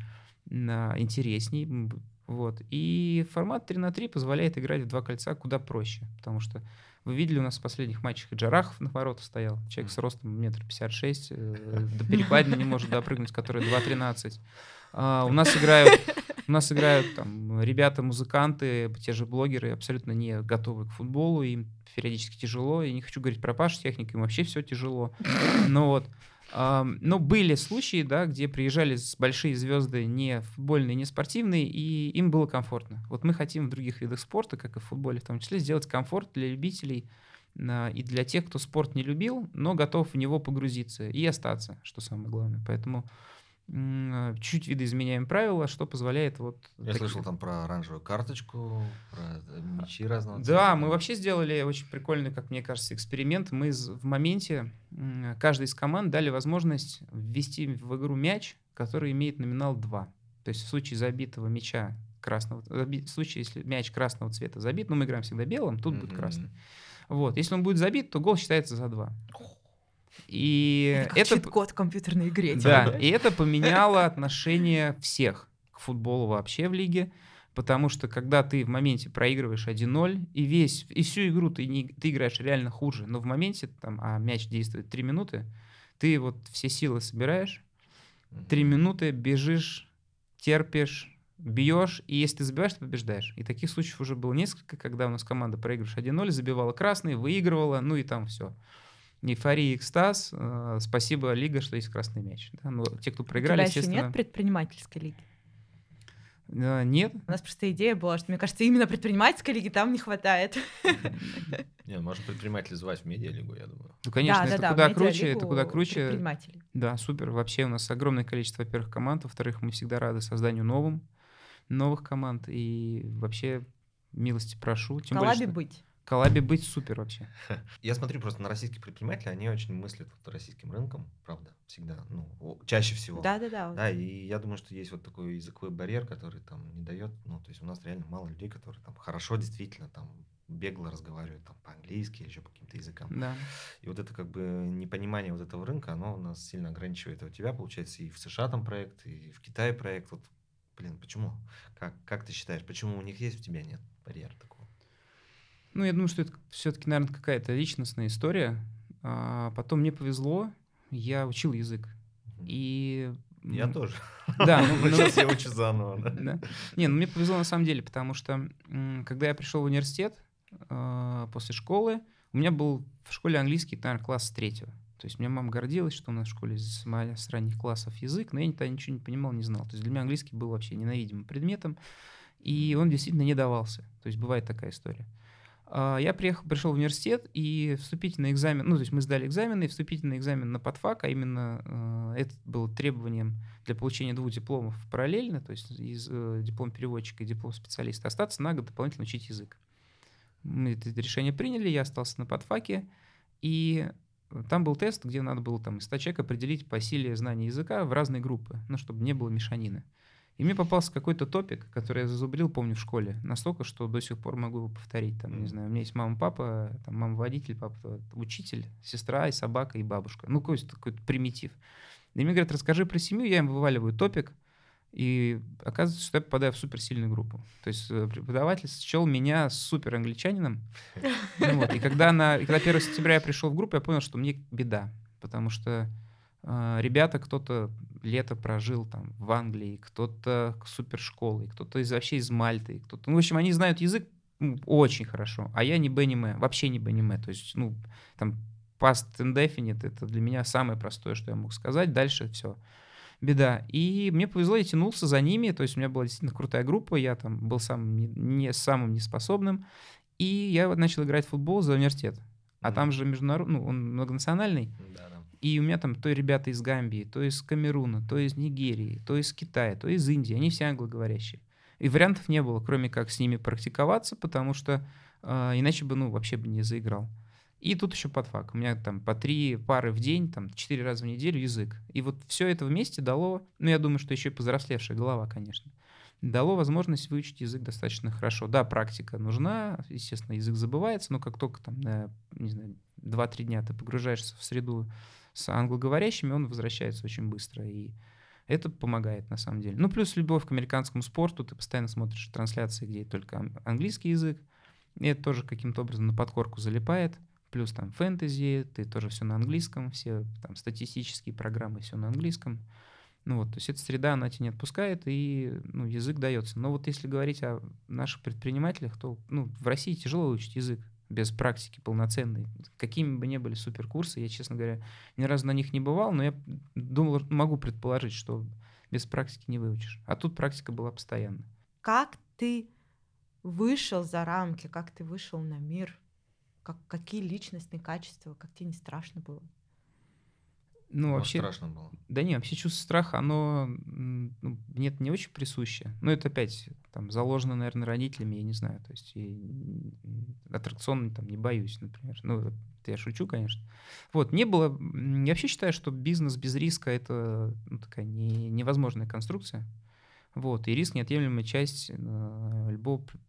интересней. М, Вот. И формат 3 на 3 позволяет играть в два кольца куда проще, потому что вы видели, у нас в последних матчах и Джарахов на воротах стоял, человек с ростом метр пятьдесят шесть, э, *laughs* до перекладины не может допрыгнуть, который 2.13. А, у нас играют, *laughs* у нас играют там ребята-музыканты, те же блогеры, абсолютно не готовы к футболу, им периодически тяжело. Я не хочу говорить про Пашу технику, им вообще все тяжело. *laughs* Но вот но были случаи, да, где приезжали большие звезды не футбольные, не спортивные, и им было комфортно. Вот мы хотим в других видах спорта, как и в футболе в том числе, сделать комфорт для любителей а, и для тех, кто спорт не любил, но готов в него погрузиться и остаться, что самое главное. Поэтому чуть видоизменяем правила, что позволяет вот... Я такие... слышал там про оранжевую карточку, про мячи разного цвета. Да, мы вообще сделали очень прикольный, как мне кажется, эксперимент. Мы в моменте каждой из команд дали возможность ввести в игру мяч, который имеет номинал 2. То есть в случае забитого мяча красного, в случае, если мяч красного цвета забит, ну мы играем всегда белым, тут mm-hmm. будет красный. Вот, если он будет забит, то гол считается за 2. И это, это код компьютерной игре. Да, и это поменяло отношение всех к футболу вообще в лиге, потому что когда ты в моменте проигрываешь 1-0, и весь, и всю игру ты, не, ты играешь реально хуже, но в моменте, там, а мяч действует 3 минуты, ты вот все силы собираешь, 3 минуты бежишь, терпишь, бьешь, и если ты забиваешь, ты побеждаешь. И таких случаев уже было несколько, когда у нас команда проигрываешь 1-0, забивала красный, выигрывала, ну и там все эйфория, экстаз. Э, спасибо, Лига, что есть красный мяч. Да? Но те, кто проиграли, У тебя естественно... нет предпринимательской лиги? Uh, нет. У нас просто идея была, что, мне кажется, именно предпринимательской лиги там не хватает. *laughs* Не, ну, можно предпринимателей звать в медиалигу, я думаю. Ну, конечно, это куда круче, это куда круче. Да, супер. Вообще у нас огромное количество, во-первых, команд, во-вторых, мы всегда рады созданию новым, новых команд, и вообще милости прошу. Тем более, быть коллабе быть супер вообще. *laughs* Я смотрю просто на российских предпринимателей, они очень мыслят вот российским рынком, правда, всегда, ну, чаще всего. Да-да-да. Да, и я думаю, что есть вот такой языковой барьер, который там не дает, ну, то есть у нас реально мало людей, которые там хорошо действительно там бегло разговаривают там по-английски, еще по каким-то языкам. Да. И вот это как бы непонимание вот этого рынка, оно нас сильно ограничивает. А у тебя, получается, и в США там проект, и в Китае проект. Вот, блин, почему? Как, как ты считаешь, почему у них есть, у тебя нет барьера такого? Ну, я думаю, что это все-таки, наверное, какая-то личностная история. А потом мне повезло, я учил язык. И я тоже. Да, ну, *laughs* ну, сейчас я учу заново. Да? Да. Не, ну мне повезло на самом деле, потому что когда я пришел в университет э, после школы, у меня был в школе английский, наверное, класс с третьего. То есть у меня мама гордилась, что у нас в школе с, с ранних классов язык, но я тогда ничего не понимал, не знал. То есть для меня английский был вообще ненавидимым предметом, и он действительно не давался. То есть бывает такая история. А, я приехал, пришел в университет, и вступительный экзамен, ну, то есть мы сдали экзамены, и вступительный экзамен на подфак, а именно э, это было требованием для получения двух дипломов параллельно, то есть из, э, диплом переводчика и диплом специалиста, остаться на год дополнительно учить язык. Мы это решение приняли, я остался на подфаке, и там был тест, где надо было там из 100 человек определить по силе знания языка в разные группы, ну, чтобы не было мешанины. И мне попался какой-то топик, который я зазубрил, помню, в школе. Настолько, что до сих пор могу его повторить. Там, не знаю, у меня есть мама, папа, там, мама водитель, папа учитель, сестра и собака и бабушка. Ну, какой-то такой примитив. И мне говорят, расскажи про семью, я им вываливаю топик, и оказывается, что я попадаю в суперсильную группу. То есть э, преподаватель счел меня супер англичанином. *laughs* Ну, вот. И когда, на, и когда 1 сентября я пришел в группу, я понял, что мне беда. Потому что ребята, кто-то лето прожил там в Англии, кто-то супершколы, кто-то из, вообще из Мальты, кто-то... Ну, в общем, они знают язык очень хорошо, а я не Бенниме, вообще не Бенниме. То есть, ну, там, past indefinite — это для меня самое простое, что я мог сказать. Дальше все беда. И мне повезло, я тянулся за ними, то есть у меня была действительно крутая группа, я там был самым не, не самым неспособным, и я начал играть в футбол за университет. А mm-hmm. там же международный, ну, он многонациональный. Да. И у меня там то ребята из Гамбии, то из Камеруна, то из Нигерии, то из Китая, то из Индии. Они все англоговорящие. И вариантов не было, кроме как с ними практиковаться, потому что э, иначе бы, ну, вообще бы не заиграл. И тут еще подфак. У меня там по три пары в день, там четыре раза в неделю язык. И вот все это вместе дало, ну, я думаю, что еще и повзрослевшая голова, конечно, дало возможность выучить язык достаточно хорошо. Да, практика нужна, естественно, язык забывается, но как только там, не знаю, 2-3 дня ты погружаешься в среду с англоговорящими, он возвращается очень быстро. И Это помогает, на самом деле. Ну, плюс любовь к американскому спорту. Ты постоянно смотришь трансляции, где только английский язык. И это тоже каким-то образом на подкорку залипает. Плюс там фэнтези, ты тоже все на английском, все там статистические программы, все на английском. Ну вот, то есть эта среда, она тебя не отпускает, и ну, язык дается. Но вот если говорить о наших предпринимателях, то ну, в России тяжело учить язык без практики полноценной. Какими бы ни были суперкурсы, я, честно говоря, ни разу на них не бывал, но я думал, могу предположить, что без практики не выучишь. А тут практика была постоянно. Как ты вышел за рамки, как ты вышел на мир? Как, какие личностные качества, как тебе не страшно было? Ну, вообще, страшно было. да не, вообще чувство страха, оно ну, мне это не очень присуще. Ну, это опять там заложено, наверное, родителями, я не знаю. То есть и, м, аттракционно там не боюсь, например. Ну, это я шучу, конечно. Вот, не было... Я вообще считаю, что бизнес без риска — это ну, такая не- невозможная конструкция. Вот, и риск — неотъемлемая часть э, любого пр-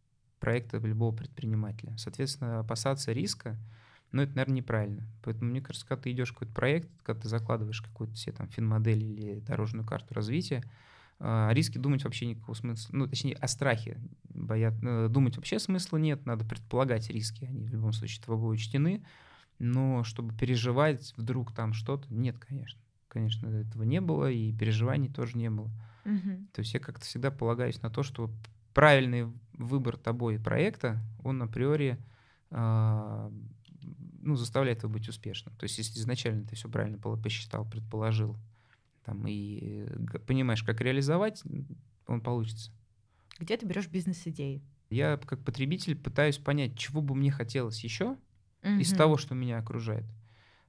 проекта, любого предпринимателя. Соответственно, опасаться риска но это, наверное, неправильно. Поэтому, мне кажется, когда ты идешь в какой-то проект, когда ты закладываешь какую-то себе там финмодель или дорожную карту развития, о риске думать вообще никакого смысла. Ну, точнее, о страхе боят, э, думать вообще смысла нет. Надо предполагать риски. Они в любом случае тобой учтены. Но чтобы переживать вдруг там что-то, нет, конечно. Конечно, этого не было, и переживаний тоже не было. Мгм. То есть я как-то всегда полагаюсь на то, что правильный выбор тобой проекта, он априори а, ну, заставляет его быть успешным. То есть если изначально ты все правильно посчитал, предположил, там, и г- понимаешь, как реализовать, он получится. Где ты берешь бизнес-идеи? Я как потребитель пытаюсь понять, чего бы мне хотелось еще из Мгм. того, что меня окружает,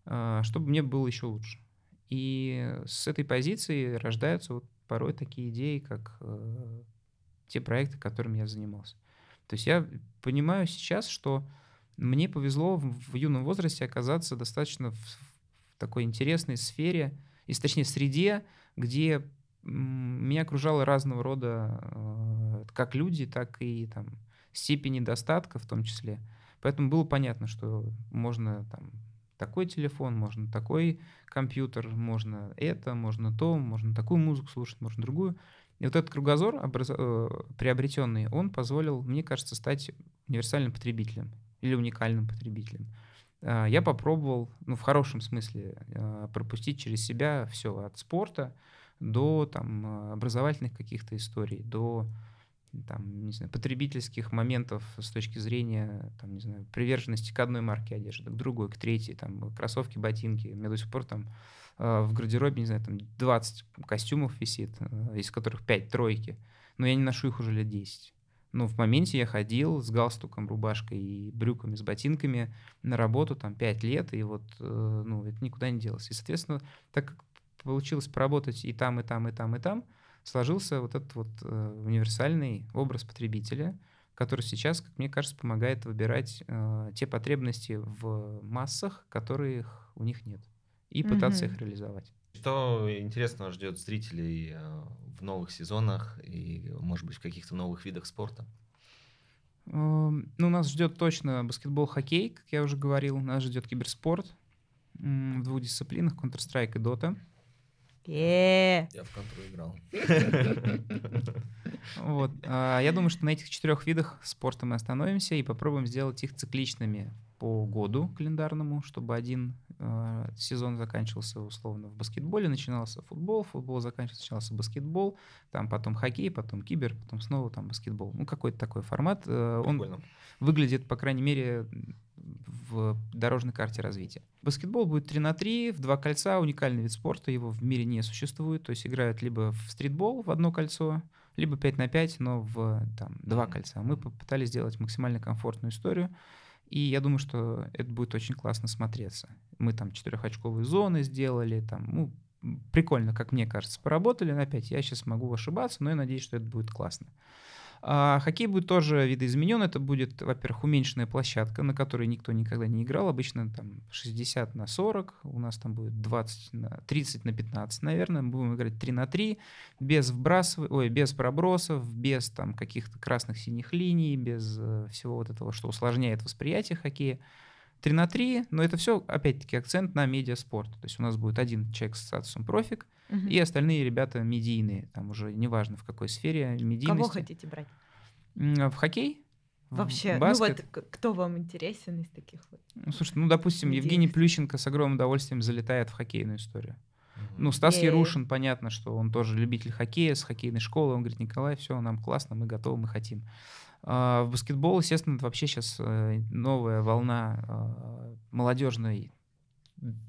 а, чтобы мне было еще лучше. И с этой позиции рождаются вот порой такие идеи, как э, те проекты, которыми я занимался. То есть я понимаю сейчас, что мне повезло в, юном возрасте оказаться достаточно в, такой интересной сфере, и, точнее, среде, где меня окружало разного рода э, как люди, так и там, степени достатка в том числе. Поэтому было понятно, что можно там такой телефон, можно такой компьютер, можно это, можно то, можно такую музыку слушать, можно другую. И вот этот кругозор образ- э, приобретенный, он позволил, мне кажется, стать универсальным потребителем или уникальным потребителем. А, Я попробовал, ну, в хорошем смысле, а, пропустить через себя все от спорта до там, а, образовательных каких-то историй, до там, не знаю, потребительских моментов с точки зрения, там, не знаю, приверженности к одной марке одежды, к другой, к третьей, там, кроссовки, ботинки. У меня до сих пор там э, в гардеробе, не знаю, там 20 костюмов висит, из которых 5 тройки, но я не ношу их уже лет 10. Но в моменте я ходил с галстуком, рубашкой и брюками, с ботинками на работу там 5 лет, и вот, э, ну, это никуда не делось. И, соответственно, так как получилось поработать и там, и там, и там, и там, сложился вот этот вот э, универсальный образ потребителя, который сейчас, как мне кажется, помогает выбирать э, те потребности в массах, которых у них нет, и пытаться Мгм. их реализовать. Что интересного ждет зрителей э, в новых сезонах и, может быть, в каких-то новых видах спорта? Эм, Ну, нас ждет точно баскетбол, хоккей, как я уже говорил. Нас ждет киберспорт в двух дисциплинах, Counter-Strike и Dota. Е, Я в контру играл. Вот. а, Я думаю, что на этих четырех видах спорта мы остановимся и попробуем сделать их цикличными по году календарному, чтобы один сезон заканчивался условно в баскетболе, начинался футбол, футбол заканчивался, начинался баскетбол, там потом хоккей, потом кибер, потом снова там баскетбол. Ну, какой-то такой формат. Э, Он Прикольно. выглядит, по крайней мере, в дорожной карте развития. Баскетбол будет 3 на 3 в два кольца, уникальный вид спорта, его в мире не существует, то есть играют либо в стритбол в одно кольцо, либо 5 на 5, но в там, два кольца. Мы попытались сделать максимально комфортную историю, и я думаю, что это будет очень классно смотреться. Мы там четырехочковые зоны сделали, там, ну, прикольно, как мне кажется, поработали. Опять, я сейчас могу ошибаться, но я надеюсь, что это будет классно. А, хоккей будет тоже видоизменен. Это будет, во-первых, уменьшенная площадка, на которой никто никогда не играл. Обычно там 60 на 40, у нас там будет 20 на 30 на 15, наверное. Мы будем играть 3 на 3, без вбрасыв... ой, без пробросов, без там каких-то красных синих линий, без э, всего вот этого, что усложняет восприятие хоккея. 3 на 3, но это все, опять-таки, акцент на медиаспорт. То есть у нас будет один человек с статусом профик, Мгм. И остальные ребята медийные, там уже неважно в какой сфере медийности. Кого хотите брать? В хоккей? В Вообще, ну баскет? вот к- кто вам интересен из таких вот? Ну, слушай, ну, допустим, Евгений. Плющенко с огромным удовольствием залетает в хоккейную историю. Ну, Стас Ей. Ярушин, понятно, что он тоже любитель хоккея, с хоккейной школы. Он говорит, Николай, все, нам классно, мы готовы, мы хотим. А, В баскетбол, естественно, это вообще сейчас новая волна а, молодежной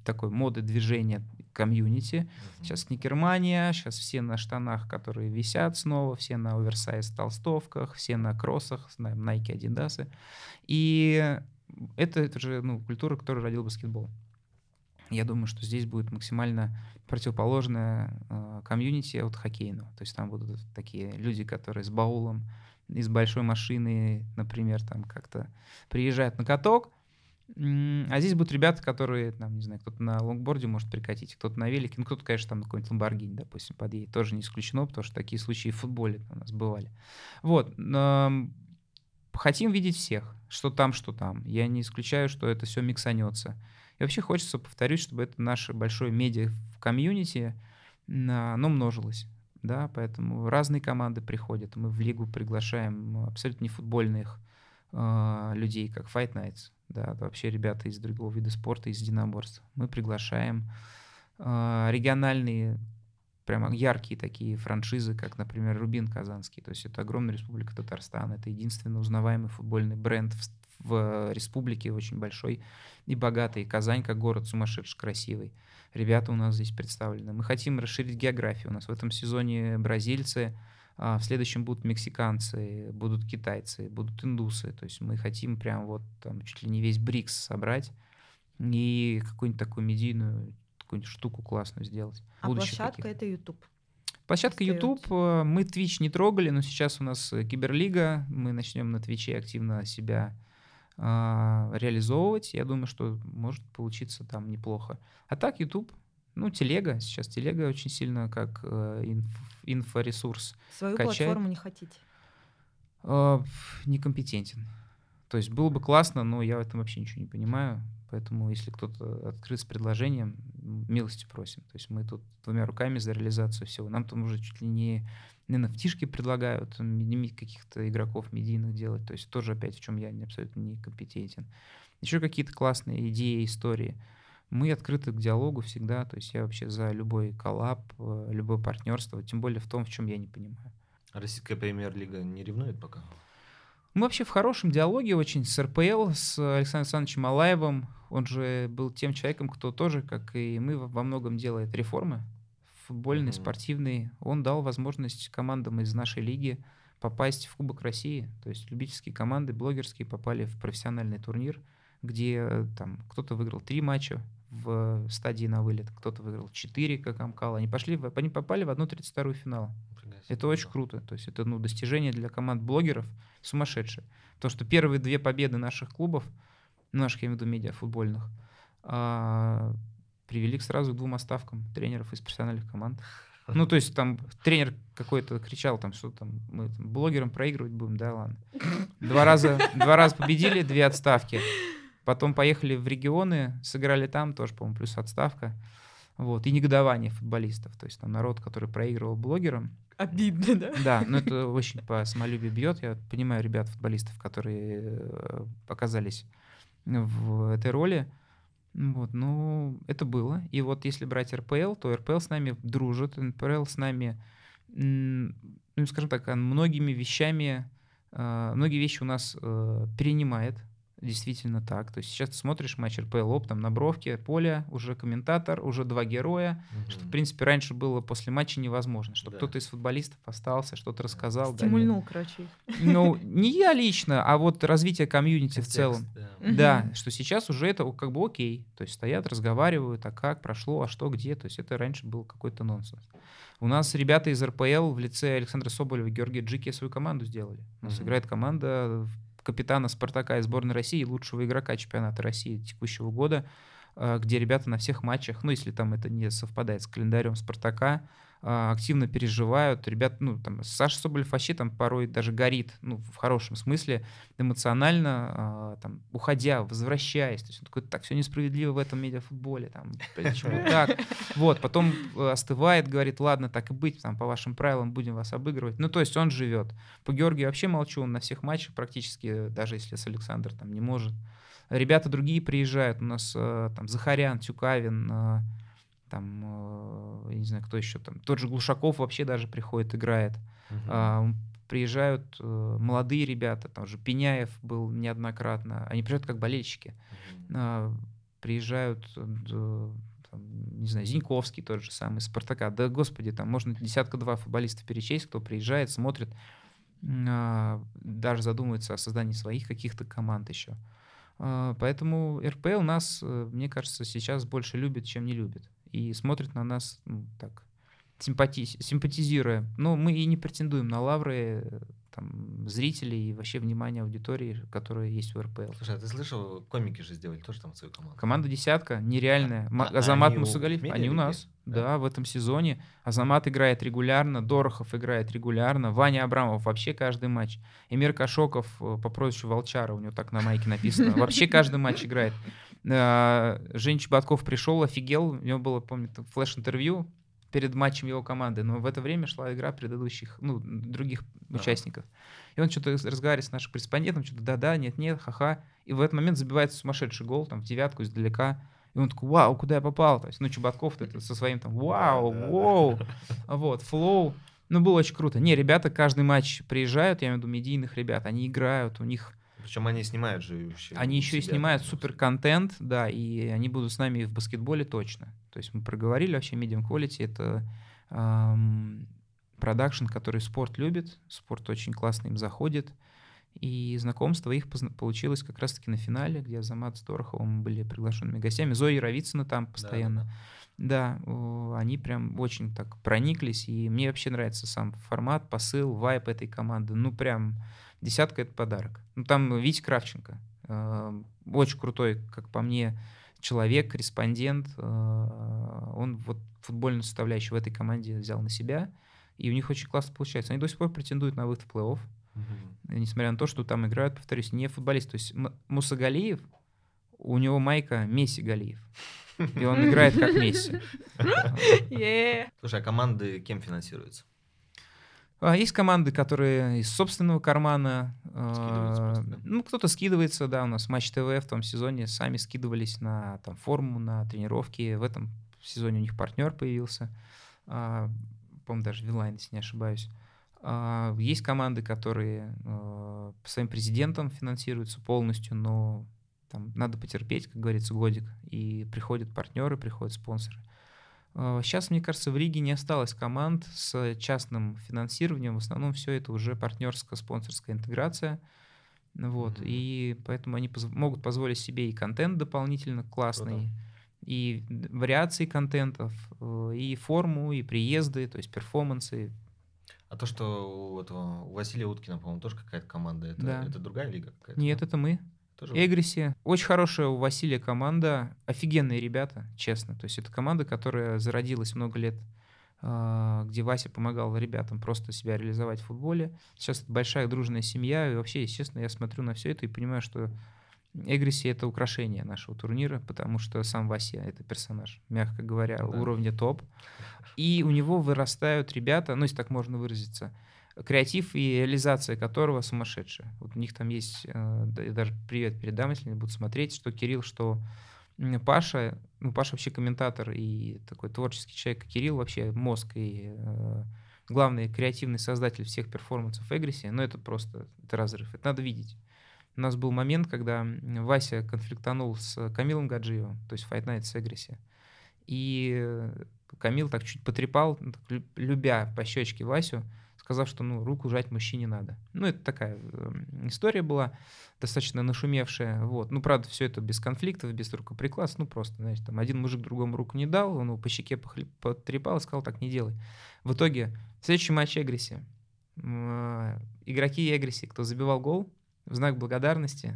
такой моды движения комьюнити. Сейчас сникермания, сейчас все на штанах, которые висят снова, все на оверсайз толстовках, все на кроссах, знаем, Nike, Adidas. И это, это же ну, культура, которую родил баскетбол. Я думаю, что здесь будет максимально противоположная э, комьюнити от хоккейного. То есть там будут такие люди, которые с баулом из большой машины, например, там как-то приезжают на каток, А здесь будут ребята, которые, там, не знаю, кто-то на лонгборде может прикатить, кто-то на велике, ну, кто-то, конечно, там на какой-нибудь Ламборгини, допустим, подъедет. Тоже не исключено, потому что такие случаи в футболе у нас бывали. Вот. Хотим видеть всех, что там, что там. Я не исключаю, что это все миксанется. И вообще хочется, повторюсь, чтобы это наше большое медиа в комьюнити, оно множилось. Да, поэтому разные команды приходят. Мы в лигу приглашаем абсолютно не футбольных а, людей, как Fight Nights, да, вообще ребята из другого вида спорта, из единоборств. Мы приглашаем а, региональные, прямо яркие такие франшизы, как, например, Рубин Казанский. То есть это огромная республика Татарстан, это единственный узнаваемый футбольный бренд в, в республике, очень большой и богатый. Казань как город сумасшедший красивый. Ребята у нас здесь представлены. Мы хотим расширить географию. У нас в этом сезоне бразильцы, в следующем будут мексиканцы, будут китайцы, будут индусы. То есть мы хотим прям вот там чуть ли не весь БРИКС собрать и какую-нибудь такую медийную какую-нибудь штуку классную сделать. А Будущих площадка таких. это YouTube. Площадка остаётся. YouTube, э, мы Twitch не трогали, но сейчас у нас э, Киберлига, мы начнем на Твиче активно себя а, реализовывать. Я думаю, что может получиться там неплохо. А так YouTube, ну, телега, сейчас телега очень сильно как э, инф- инфоресурс Свою Качает. платформу не хотите. э, некомпетентен. То есть было бы классно, но я в этом вообще ничего не понимаю. Поэтому, если кто-то открыт с предложением, милости просим. То есть мы тут двумя руками за реализацию всего. Нам там уже чуть ли не NFT-шки предлагают, каких-то игроков медийных делать. То есть тоже опять в чем я абсолютно некомпетентен. Еще какие-то классные идеи, истории. Мы открыты к диалогу всегда. То есть я вообще за любой коллаб, э, любое партнерство, тем более в том, в чем я не понимаю. Российская премьер-лига не ревнует пока? Мы вообще в хорошем диалоге очень с РПЛ, с Александром Александровичем Алаевым. Он же был тем человеком, кто тоже, как и мы, во многом делает реформы футбольные, Мгм. спортивные. Он дал возможность командам из нашей лиги попасть в Кубок России. То есть любительские команды, блогерские попали в профессиональный турнир, где э, там кто-то выиграл три матча в стадии на вылет, кто-то выиграл четыре, как Амкал. Они, пошли, в- они попали в одну 32 финала. Нифига себе. Это очень круто. То есть это ну, достижение для команд блогеров сумасшедшее. То, что первые две победы наших клубов, наших, я имею в виду, медиафутбольных, а, привели к сразу к двум оставкам тренеров из профессиональных команд. Ну, то есть там тренер какой-то кричал, там, что там, мы там, блогерам проигрывать будем, да, ладно. Два раза, два раза победили, две отставки. Потом поехали в регионы, сыграли там, тоже, по-моему, плюс отставка. Вот, и негодование футболистов. То есть там народ, который проигрывал блогерам, Обидно, да? да, но это очень по самолюбию бьет. Я понимаю ребят, футболистов, которые э, оказались в этой роли. Вот, ну, это было. И вот если брать РПЛ, то РПЛ с нами дружит, РПЛ с нами, ну, скажем так, многими вещами, э, многие вещи у нас э, перенимает. Действительно так. То есть сейчас ты смотришь матч РПЛ, там на бровке, поле, уже комментатор, уже два героя, что, в принципе, раньше было после матча невозможно, чтобы Да. кто-то из футболистов остался, что-то рассказал. да, Стимульнул, короче. их. не- Ну, *laughs* не я лично, а вот развитие комьюнити в целом. да. Да, что сейчас уже это как бы окей. То есть стоят, разговаривают, а как прошло, а что, где. То есть это раньше был какой-то нонсенс. У нас ребята из РПЛ в лице Александра Соболева и Георгия Джики свою команду сделали. У нас играет команда капитана Спартака и сборной России, и лучшего игрока чемпионата России текущего года, э, где ребята на всех матчах, ну, если там это не совпадает с календарем Спартака, а, активно переживают. Ребят, ну, там, Саша Соболев вообще там порой даже горит, ну, в хорошем смысле, эмоционально, а, там, уходя, возвращаясь. То есть он такой, так, все несправедливо в этом медиафутболе, там, почему так? Вот, потом э, остывает, говорит, ладно, так и быть, там, по вашим правилам будем вас обыгрывать. Ну, то есть он живет. По Георгию вообще молчу, он на всех матчах практически, даже если с Александр там не может. Ребята другие приезжают, у нас э, там Захарян, Тюкавин, э, там, я не знаю, кто еще там, тот же Глушаков вообще даже приходит, играет. Uh-huh. Приезжают молодые ребята, там же Пеняев был неоднократно, они приезжают как болельщики. Uh-huh. Приезжают, там, не знаю, Зиньковский тот же самый, Спартака. Да, господи, там можно десятка-два футболистов перечесть, кто приезжает, смотрит, даже задумывается о создании своих каких-то команд еще. Поэтому РПЛ нас, э, мне кажется, сейчас больше любит, чем не любит и смотрит на нас ну, так, симпати симпатизируя. Но мы и не претендуем на лавры там, зрителей и вообще внимания аудитории, которая есть в РПЛ. Слушай, а ты слышал, комики же сделали тоже там свою команду? Команда «Десятка», нереальная. А, Азамат они Мусагалиев, у они у нас. Да? да, в этом сезоне. Азамат играет регулярно, Дорохов играет регулярно, Ваня Абрамов вообще каждый матч. Эмир Кашоков э, по прозвищу Волчара, у него так на майке написано, вообще каждый матч играет. А, Жень Чеботков пришел, офигел, у него было, помню, флеш-интервью перед матчем его команды, но в это время шла игра предыдущих, ну, других да. участников. И он что-то разговаривает с нашим корреспондентом, что-то да-да, нет-нет, ха-ха. И в этот момент забивается сумасшедший гол, там, в девятку издалека. И он такой, вау, куда я попал? То есть, ну, Чеботков это со своим там, вау, вау, вот, флоу. Ну, было очень круто. Не, ребята каждый матч приезжают, я имею в виду медийных ребят, они играют, у них причем они снимают же еще. Они еще и снимают супер контент, да, и они будут с нами в баскетболе точно. То есть мы проговорили вообще medium quality, это продакшн, который спорт любит, спорт очень классно им заходит, и знакомство их получилось как раз-таки на финале, где Замат с Дороховым были приглашенными гостями. Зоя Яровицына там постоянно. Да, да. да, они прям очень так прониклись, и мне вообще нравится сам формат, посыл, вайп этой команды. Ну, прям Десятка — это подарок. Ну, там Витя Кравченко. Э, очень крутой, как по мне, человек, корреспондент. Э, он вот футбольную составляющую в этой команде взял на себя. И у них очень классно получается. Они до сих пор претендуют на выход в плей-офф. Uh-huh. Несмотря на то, что там играют, повторюсь, не футболисты. То есть Муса Галиев, у него майка Месси Галиев. И он играет как Месси. *laughs* Слушай, а команды кем финансируются? А, есть команды, которые из собственного кармана, а, ну, кто-то скидывается, да, у нас Матч ТВ в том сезоне сами скидывались на там, форму, на тренировки. В этом сезоне у них партнер появился, а, по-моему, даже Вилайн, если не ошибаюсь. Есть команды, которые по своим президентам финансируются полностью, но там надо потерпеть, как говорится, годик, и приходят партнеры, приходят спонсоры. Сейчас, мне кажется, в Риге не осталось команд с частным финансированием. В основном все это уже партнерская, спонсорская интеграция. Вот. Mm-hmm. И поэтому они поз- могут позволить себе и контент дополнительно классный, Круто. и вариации контентов, э, и форму, и приезды, то есть перформансы. А то, что у, этого, у Василия Уткина, по-моему, тоже какая-то команда, это, да. это другая лига какая-то? Нет, это мы. Тоже... Эгриси. Очень хорошая у Василия команда. Офигенные ребята, честно. То есть это команда, которая зародилась много лет, а, где Вася помогал ребятам просто себя реализовать в футболе. Сейчас это большая дружная семья. И вообще, естественно, я смотрю на все это и понимаю, что Эгриси — это украшение нашего турнира, потому что сам Вася — это персонаж, мягко говоря, да. уровня топ. И у него вырастают ребята, ну, если так можно выразиться — креатив и реализация которого сумасшедшая. Вот у них там есть, э, даже привет передам, если они будут смотреть, что Кирилл, что Паша, ну, Паша вообще комментатор и такой творческий человек, Кирилл вообще мозг и э, главный креативный создатель всех перформансов Эгриси, но это просто это разрыв, это надо видеть. У нас был момент, когда Вася конфликтанул с Камилом Гаджиевым, то есть Fight Night с Эгриси, и Камил так чуть потрепал, любя по щечке Васю, сказав, что ну, руку жать мужчине надо. Ну, это такая э, история была, достаточно нашумевшая. Вот. Ну, правда, все это без конфликтов, без рукоприкладств. Ну, просто, знаешь, там один мужик другому руку не дал, он его по щеке потрепал и сказал, так не делай. В итоге, следующий матч Эгриси. Э, игроки Эгриси, кто забивал гол, в знак благодарности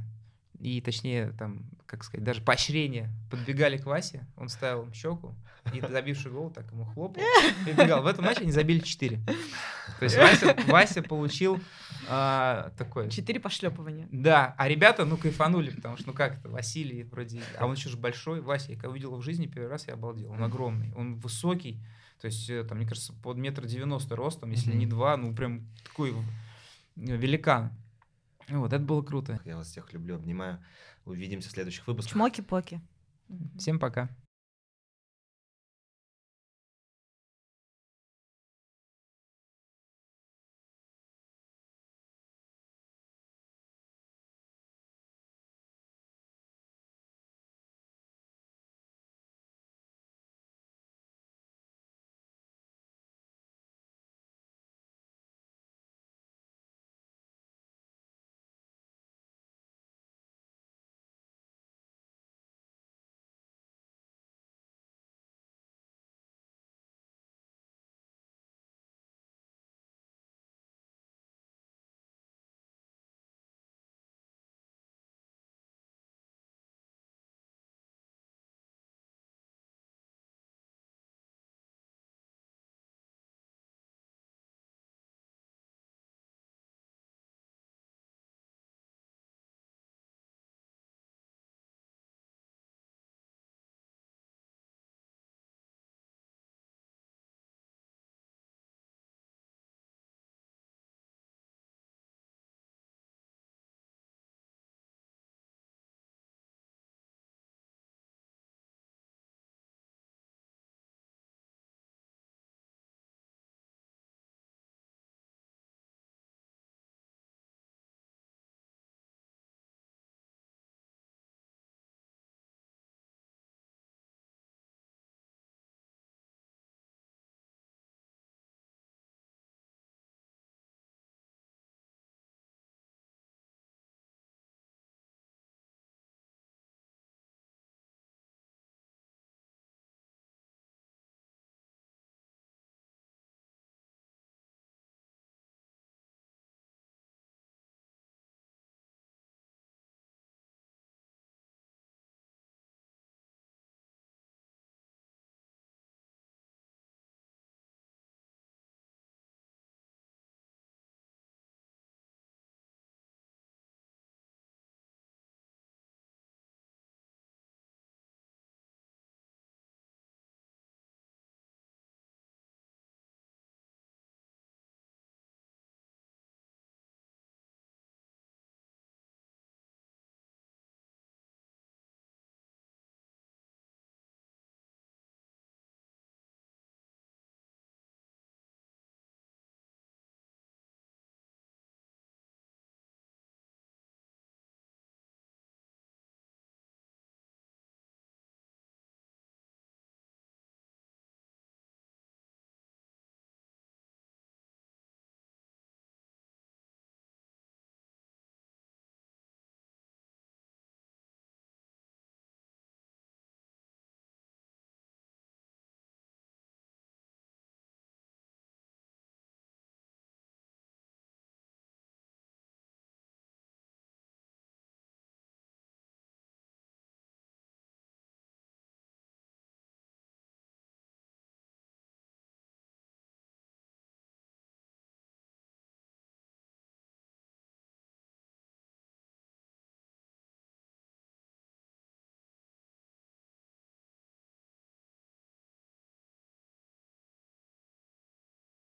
и точнее, там, как сказать, даже поощрение подбегали к Васе, он ставил им щеку, и забивший гол так ему хлопал, и бегал. В этом матче они забили 4. То есть Вася, Вася получил а, такой... Четыре пошлепывания. Да, а ребята, ну, кайфанули, потому что, ну как это, Василий вроде... А он еще же большой, Вася, я когда увидел его в жизни первый раз, я обалдел. Он огромный, он высокий, то есть, э, там, мне кажется, под метр девяносто ростом, если не Мгм. два, ну, прям такой великан. Вот, это было круто. Я вас всех люблю, обнимаю. Увидимся в следующих выпусках. Чмоки-поки. Всем пока.